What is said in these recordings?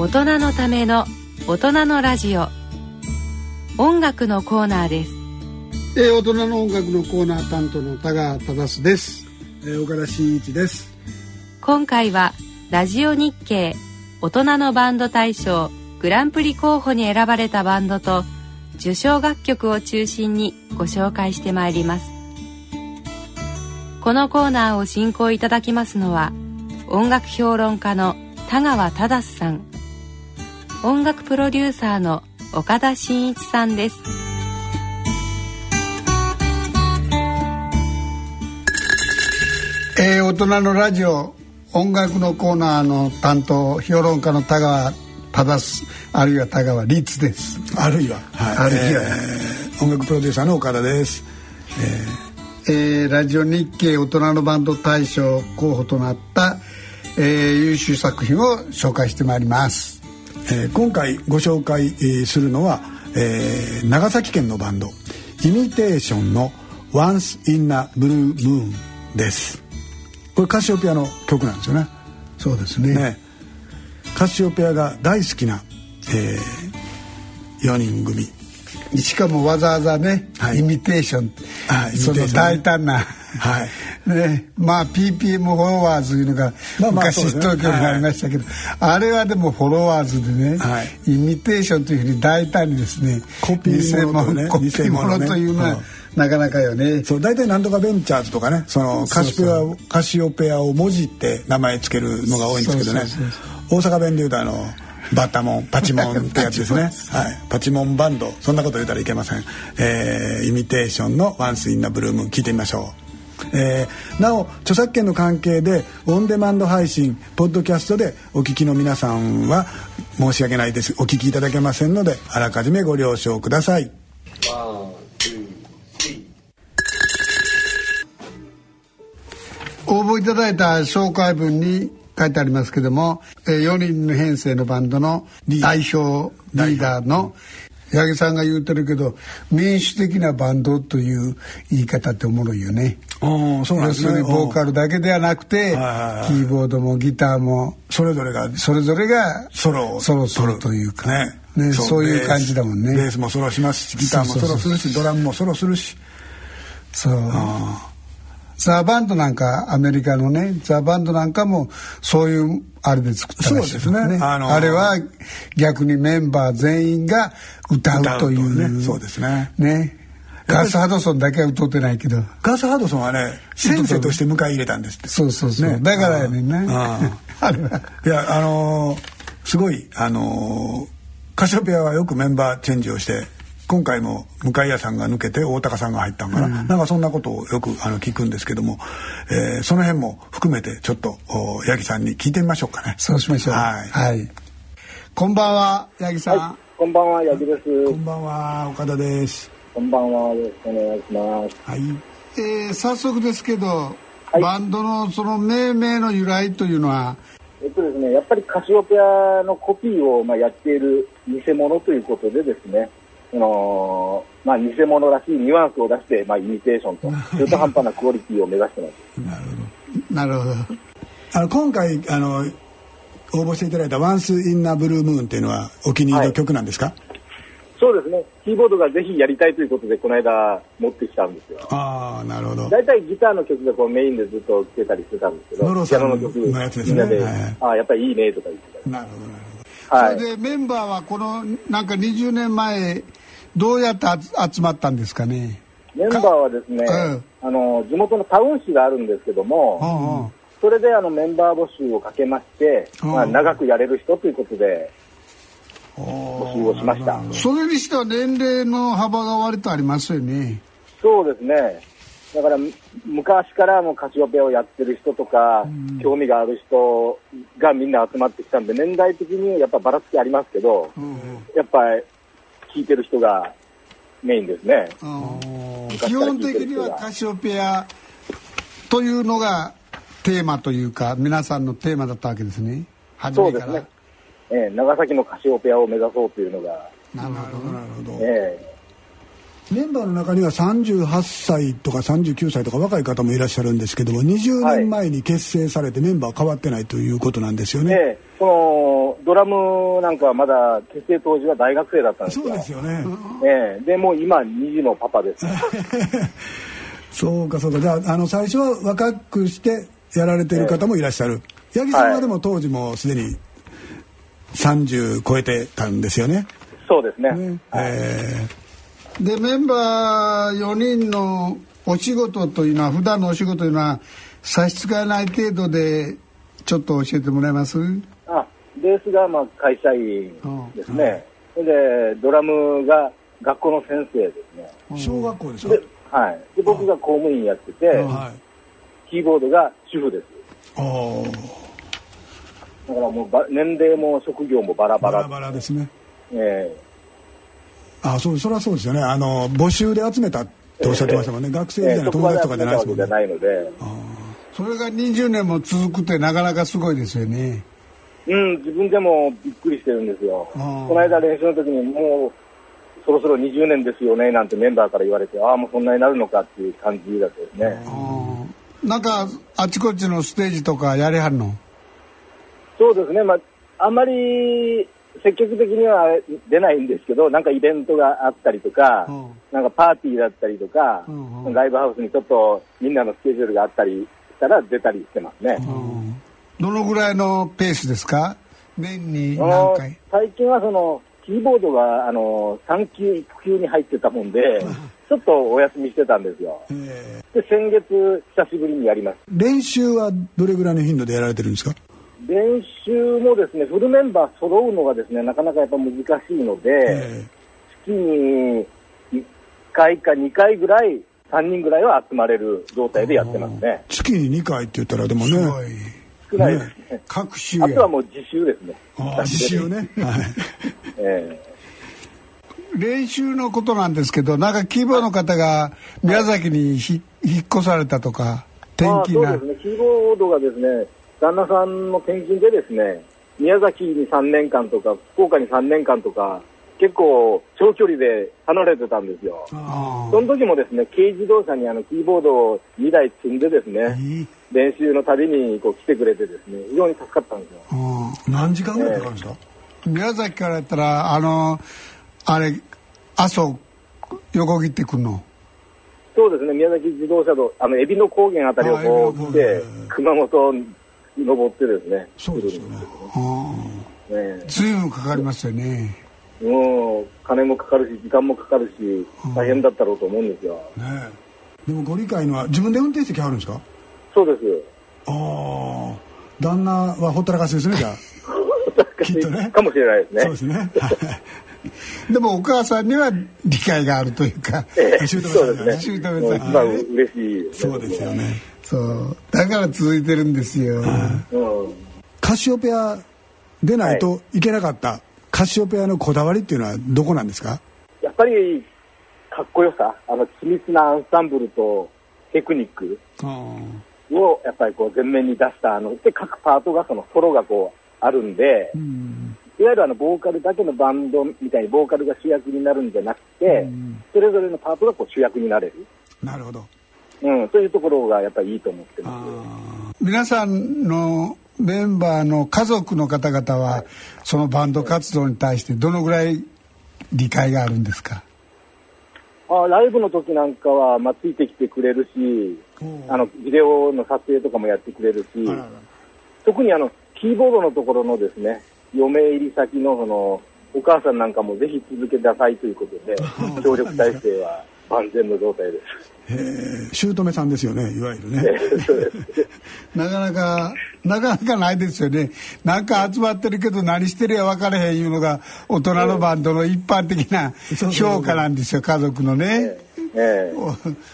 大人のための大人のラジオ。音楽のコーナーです。えー、大人の音楽のコーナー担当の田川忠です、えー、岡田真一です。今回はラジオ日経大人のバンド大賞グランプリ候補に選ばれたバンドと受賞楽曲を中心にご紹介してまいります。このコーナーを進行いただきますのは音楽評論家の田川忠さん音楽プロデューサーの岡田真一さんです。えー、大人のラジオ音楽のコーナーの担当評論家の田川忠あるいは田川律です。あるいは、はい、あるいは、えー音楽プロデューサーの岡田です。えーラジオ日経大人のバンド大賞候補となった、えー優秀作品を紹介してまいりますえー今回ご紹介、えーするのは、えー長崎県のバンドイミテーションの「Once in a Blue Moon」です。これカシオペアの曲なんですよね。そうですね。ね。カシオペアが大好きな、え4人組。しかもわざわざね、はい。イミテーションあイミテーションねその大胆な、はいねまあ PPM フォロワーズいうのが昔東京にありましたけど、あれはでもフォロワーズでね、はい。イミテーションというふうに大胆にですねコピー物とねコピー物というのは、ねなかなかよね。そう大体なんとかベンチャーズとかねそのカシペアカシオペアをもじって名前つけるのが多いんですけどね。大阪弁で言うとあのバッタモンパチモンってやつですね。はい。パチモンバンド。そんなこと言うたらいけません、えーイミテーションの「ワンスインナブルーム聞いてみましょうえーなお著作権の関係でオンデマンド配信ポッドキャストでお聞きの皆さんは申し訳ないです。お聞きいただけませんのであらかじめご了承ください。応募いただいた紹介文に書いてありますけども、えー、4人の編成のバンドの代表リーダーの八木さんが言うてるけど民主的なバンドという言い方っておもろいよね。そうなんですね。要するにボーカルだけではなくてキーボードもギターもそれぞれがそれぞれがソロをソロするというか。ね。ねそういう感じだもんね。ベースもソロしますしギターもソロするしドラムもソロするし。そうザ・バンドなんかアメリカのねザ・バンドなんかもそういうあれで作ったらしいそうですね。ああのれは逆にメンバー全員が歌うというね。そうですね。ね。ガス・ハドソンだけは歌ってないけど。ガス・ハドソンはね先生として迎え入れたんですって。そうそうそう、ね。だからやねんね。あ あれは。いやあのーすごいあのーカシオペアはよくメンバーチェンジをして今回も向谷さんが抜けて大高さんが入ったんかな、なんかそんなことをよくあの聞くんですけども、えーその辺も含めてちょっとお八木さんに聞いてみましょうかね。そうしましょう。はい。こんばんは八木さん、はい、こんばんは、八木です。こんばんは岡田です。こんばんは、よろしくお願いします。はい。えー早速ですけど、い。バンドのその命名の由来というのは？えっとですね、やっぱりカシオペアのコピーをまあやっている偽物ということでですね、あのーまあ偽物らしいニュアンスを出して、まあイミテーションと、中途半端なクオリティを目指してます。なるほど。あの今回あの応募していただいた「Once in a Blue Moon」っていうのはお気に入りの曲なんですか、そうですね、キーボードがぜひやりたいということで、この間持ってきたんですよ。ああなるほど。大体ギターの曲がこうメインでずっと来てたりしてたんですけど、ノロさんの曲、のやつですね。はいああ、やっぱりいいねとか言ってたり。なるほどなるほど。はい。それでメンバーはこのなんか20年前どうやって集集まったんですかね？メンバーはですね、うんあの地元のタウン市があるんですけども、うんうん。それであのメンバー募集をかけまして、うん。まあ、長くやれる人ということで募集をしました。それにしては年齢の幅が割とありますよね。そうですね。だからむ昔からもうカシオペアをやってる人とか、興味がある人がみんな集まってきたんで、年代的にやっぱばらつきありますけど、やっぱり聴いてる人がメインですね。うん。基本的にはカシオペアというのがテーマというか皆さんのテーマだったわけですね。初めから。そうですね。ええ長崎のカシオペアを目指そうというのが、なるほどなるほど。ええメンバーの中には38歳とか39歳とか若い方もいらっしゃるんですけども20年前に結成されてメンバー変わってないということなんですよね。で、このドラムなんかはまだ結成当時は大学生だったんですよ。そうですよね。ええで、もう今2児のパパです。そうかそうか。じゃあ、あの、最初は若くしてやられてる方もいらっしゃる。八木さんはでも当時もすでに30超えてたんですよね。そうですね。ねえでメンバー4人のお仕事というのは普段のお仕事というのは差し支えない程度でちょっと教えてもらえます？あ、ベースがまあ会社員ですね。それで、ドラムが学校の先生ですね。ー小学校ですかで、はい。で、僕が公務員やってて、はい。キーボードが主婦です。ああ、だからもうば年齢も職業もバラバラ。バラバラですね。えあそう、それはそうですよね。あの、募集で集めたっておっしゃってましたもんね。学生えええ時代の友達とかじゃないですもんね職場で集めたわけじゃ。ないので、それが20年も続くってなかなかすごいですよねうん、自分でもびっくりしてるんですよ。この間練習の時にもう、そろそろ20年ですよねなんてメンバーから言われて、ああ、もうそんなになるのかっていう感じだったですね。なんかあちこちのステージとかやりはるの？そうですね、まあ、あんまり積極的には出ないんですけど、なんかイベントがあったりとか、うん。なんかパーティーだったりとか、うんうん。ライブハウスにちょっとみんなのスケジュールがあったりしたら出たりしてますね。どのぐらいのペースですか？年に何回？最近はそのキーボードがあの産休育休に入ってたもんで、ちょっとお休みしてたんですよ。え。で、先月久しぶりにやります。ー練習はどれぐらいの頻度でやられてるんですか？練習もですね、フルメンバー揃うのがですね、なかなかやっぱ難しいので、え月に1回か2回ぐらい、3人ぐらいは集まれる状態でやってますね。月に2回って言ったらでもね少ない。ですね。各種あとはもう自習ですね。自習ね、はい、え練習のことなんですけどなんかキーボードの方が宮崎にひ引っ越されたとかえ転勤なああそうですね、キーボードがですね、旦那さんの転勤でですね、宮崎に3年間とか、福岡に3年間とか、結構長距離で離れてたんですよ。あその時もですね、軽自動車にあのキーボードを2台積んでですね、いい練習のたびにこう来てくれてですね、非常に助かったんですよ。あ何時間ぐらいかかるんですか、宮崎からやったらあのあれ阿蘇横切ってくんの？そうですね、宮崎自動車道、あの、海老の高原あたりをこう来て、熊本に登ってですね、そうですよね。ああね随分かかりますよね。もう、金もかかるし、時間もかかるし、大変だったろうと思うんですよ。ねえ。でもご理解のは自分で運転してきはるんですか？そうです。ああ。旦那はほったらかしですねじゃあ。きっとね。かもしれないですね。そうですね。はい。でもお母さんには理解があるというかええ。そうですね。姑さんもう一番嬉しい、そうですよ。ねそう。だから続いてるんですよ、うん。カシオペア出ないとい。けなかった、カシオペアのこだわりっていうのはどこなんですか？やっぱり、かっこよさ、あの、緻密なアンサンブルとテクニックを、やっぱりこう、前面に出した、あの、で、各パートがそのソロがこう、あるんで、いわゆるあの、ボーカルだけのバンドみたいにボーカルが主役になるんじゃなくて、それぞれのパートがこう主役になれる。なるほどうん、そういうところがやっぱりいいと思ってます。皆さんのメンバーの家族の方々はそのバンド活動に対してどのぐらい理解があるんですか？あライブの時なんかは、まあ、ついてきてくれるし、あの、ビデオの撮影とかもやってくれるし、特にあの、キーボードのところのですね、嫁入り先のその、お母さんなんかもぜひ続けてくださいということで、協力体制は万全の状態です。姑さんですよねいわゆるね。なかなかなかなかないですよね。なんか集まってるけど何してるや分からへんいうのが大人のバンドの一般的な評価なんですよ家族のね。ええ。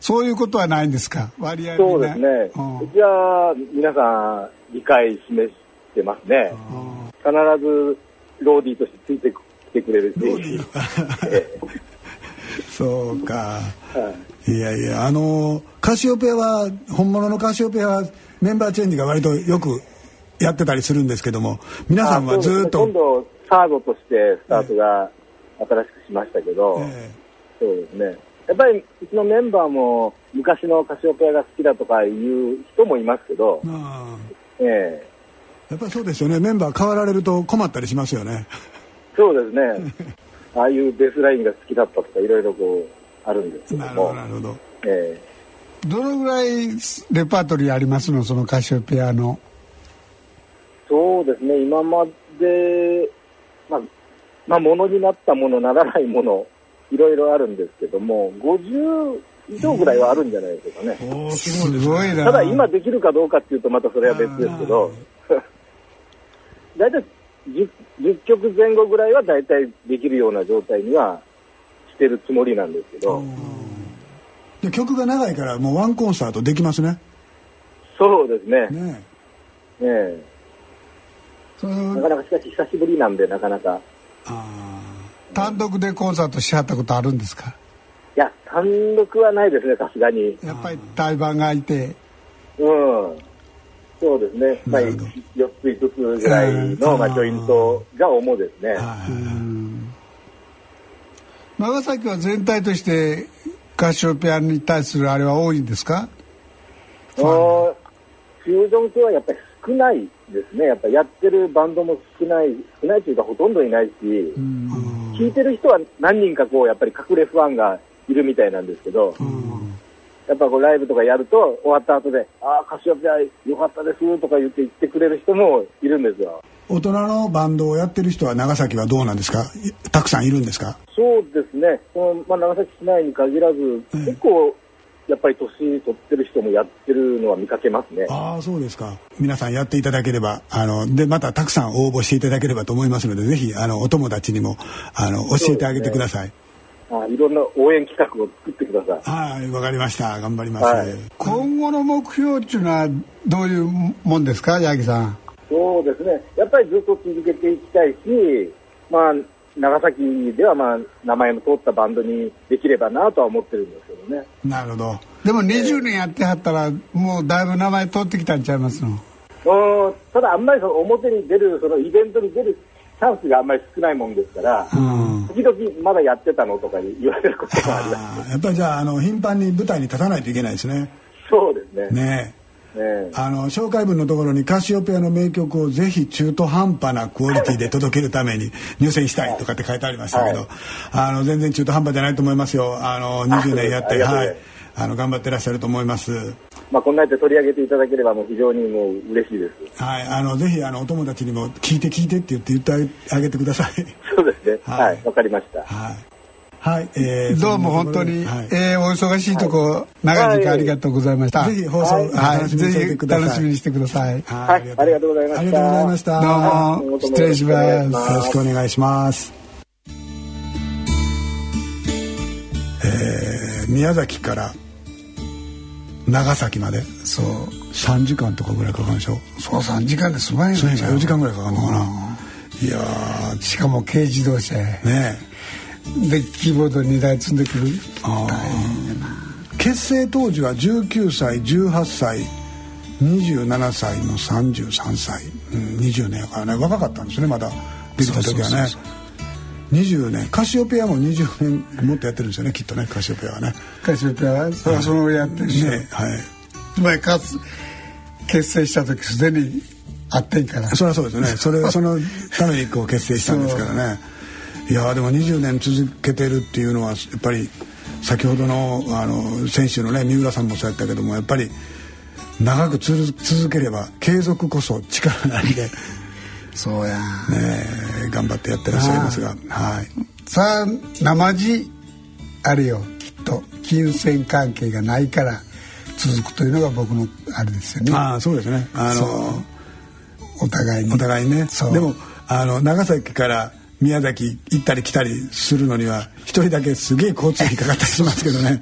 そういうことはないんですか？割合そうですね。うん。うちは皆さん理解示してますね。必ずローディーとしてついてきてくれるし。そうか。はい。いやいやあのカシオペアは本物のカシオペアはメンバーチェンジが割とよくやってたりするんですけども皆さんはずっと。ね今度、サードとしてスタートが新しくしましたけど、えそうですね。やっぱり、うちのメンバーも昔のカシオペアが好きだとかいう人もいますけどえ、あ。ええ。やっぱりそうですよね。メンバー変わられると困ったりしますよね。そうですね ああいうベースラインが好きだったとかいろいろこうあるんですけども。なるほどなるほど。えどのぐらいレパートリーありますの？そのカシオペアの。ーそうですね。今までまあまあものになったものならないものいろいろあるんですけども50以上ぐらいはあるんじゃないでしょうかね、おーすごいなただ今できるかどうかっていうとまたそれは別ですけど。大体 10, 10曲前後ぐらいは大体できるような状態にはしてるつもりなんですけど、で曲が長いからもうワンコンサートできますね。そうですね。ねねえ。そなのかなかしかし久しぶりなんでなかなか。あ単独でコンサートしはったことあるんですか？いや単独はないですねさすがに。やっぱり対バンがいて。うんそうですね、まあ、なるほど。4つ5つぐらいの、まあ、ジョイントが主ですね、長崎は全体としてカシオペアに対するあれは多いんですか？フュージョン系はやっぱり少ないですね、やっぱりやってるバンドも少ない、少ないというかほとんどいないし、聴いてる人は何人かこう、やっぱり隠れファンがいるみたいなんですけど、やっぱこうライブとかやると、終わった後で、ああ、カシオペア良かったですとか言って言ってくれる人もいるんですよ。大人のバンドをやってる人は長崎はどうなんですか？いたくさんいるんですか？そうですね、そのまあ、長崎市内に限らず、結構、やっぱり年取ってる人もやってるのは見かけますね。ああそうですか。皆さんやっていただければあのでまたたくさん応募していただければと思いますのでぜひあのお友達にもあの教えてあげてください、あいろんな応援企画を作ってください。はいわかりました。頑張ります、はい。今後の目標っていうのはどういうもんですか八木さん？そうですね、やっぱりずっと続けていきたいし、まあ、長崎では、まあ、名前の通ったバンドにできればなとは思ってるんですけどね。なるほど。でも20年やってはったらもうだいぶ名前通ってきたんちゃいますの？うんただ、あんまりその表に出る、そのイベントに出るチャンスがあんまり少ないもんですから、時々まだやってたのとか言われることがあります。やっぱりじゃああの頻繁に舞台に立たないといけないですね。そうですね。ね。え。ねあの紹介文のところにカシオペアの名曲をぜひ中途半端なクオリティで届けるために 入選したいとかって書いてありましたけど、はい。あの全然中途半端じゃないと思いますよ。あの20年やってはいありがとうございますあの頑張ってらっしゃると思います。まあ、こんなやって取り上げていただければもう非常にもう嬉しいです。はいあのぜひあのお友達にも聞いて聞いてって言って言ってあげてください。そうですね。はい。はい、わ、かりました。はい。はい、えーどうも本当に、はい。えーお忙しいとこ、長い時間ありがとうございました、ぜひ放送、はい。はい、楽しみにしていてぜひください。楽しみにしてください。はいはいありがとう。ございました。ありがとうございました。どうはいも失礼します。よろしくお願い。しますよろしくお願いします。えー宮崎から長崎まで。そう。3時間とかぐらいかかるんでしょ？そう3時間ですごいそうね4時間ぐらいかかるのかな、いやー。しかも軽自動車や。ねでキーボード2台積んでくる。あー。結成当時は19歳18歳27歳の33歳、うん、20年やからね。若かったんですねまだ。できた時はね。そうそうそう20年。カシオペアも20年。もっとやってるんですよねきっとねカシオペアはね。カシオペアはそれはそのやってるし、ねはい。つまりかつ結成した時すでにあってんから。そりゃそうですよね。それそのためにこう結成したんですからね。いやーでも20年続けてるっていうのはやっぱり先ほどのあの選手のね三浦さんもそうやったけどもやっぱり長くつづ続ければ継続こそ力なんで、ねそうや。え、頑張ってやってらっしゃいますが。はいさあ生地あれよ。きっと。金銭関係がないから続くというのが僕のあれですよね。ああそうですね。あそのお互いに。お互いね。でもあの長崎から宮崎行ったり来たりするのには一人だけすげえ交通費かかったりしますけどね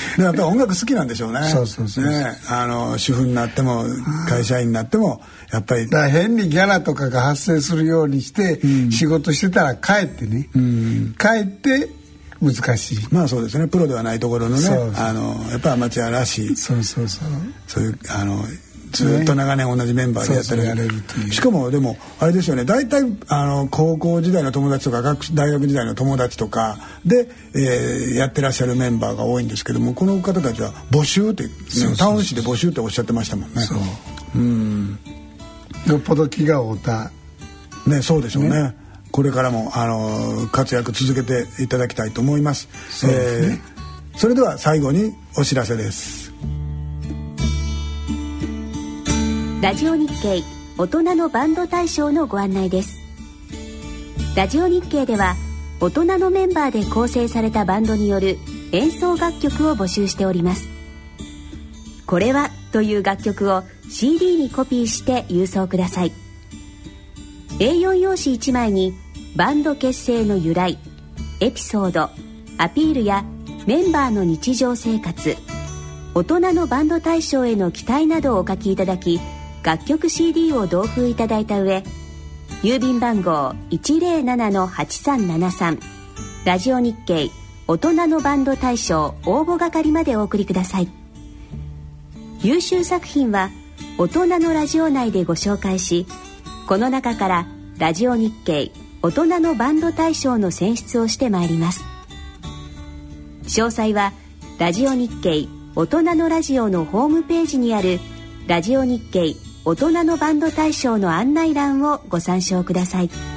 やっぱり音楽好きなんでしょうね。そうそうそうね。あの主婦になっても会社員になってもやっぱりだ変にギャラとかが発生するようにして仕事してたら帰ってね、帰って難しい。まあそうですね。プロではないところのねあのやっぱりアマチュアらしい。そうそうそう。そういうあのずっと長年同じメンバーでやってる,、そうそうやれるという。しかもでもあれですよね。大体あの高校時代の友達とか学大学時代の友達とかで、えーやってらっしゃるメンバーが多いんですけどもこの方たちは募集って、ね、タウン誌で募集っておっしゃってましたもんね。そう。うん。よっぽど気が合うた。ねそうでしょうね。ね。これからもあの活躍続けていただきたいと思います。そ、ね、えー、それでは最後にお知らせですラジオ日経大人のバンド大賞のご案内です。ラジオ日経では大人のメンバーで構成されたバンドによる演奏楽曲を募集しております。これはという楽曲を CD にコピーして郵送ください。A4 用紙1枚にバンド結成の由来エピソードアピールやメンバーの日常生活大人のバンド大賞への期待などをお書きいただき楽曲 CD を同封いただいた上郵便番号107-8373ラジオ日経大人のバンド大賞応募係までお送りください。優秀作品は大人のラジオ内でご紹介しこの中からラジオ日経大人のバンド大賞の選出をしてまいります。詳細はラジオ日経大人のラジオのホームページにあるラジオ日経大人のバンド大賞の案内欄をご参照ください。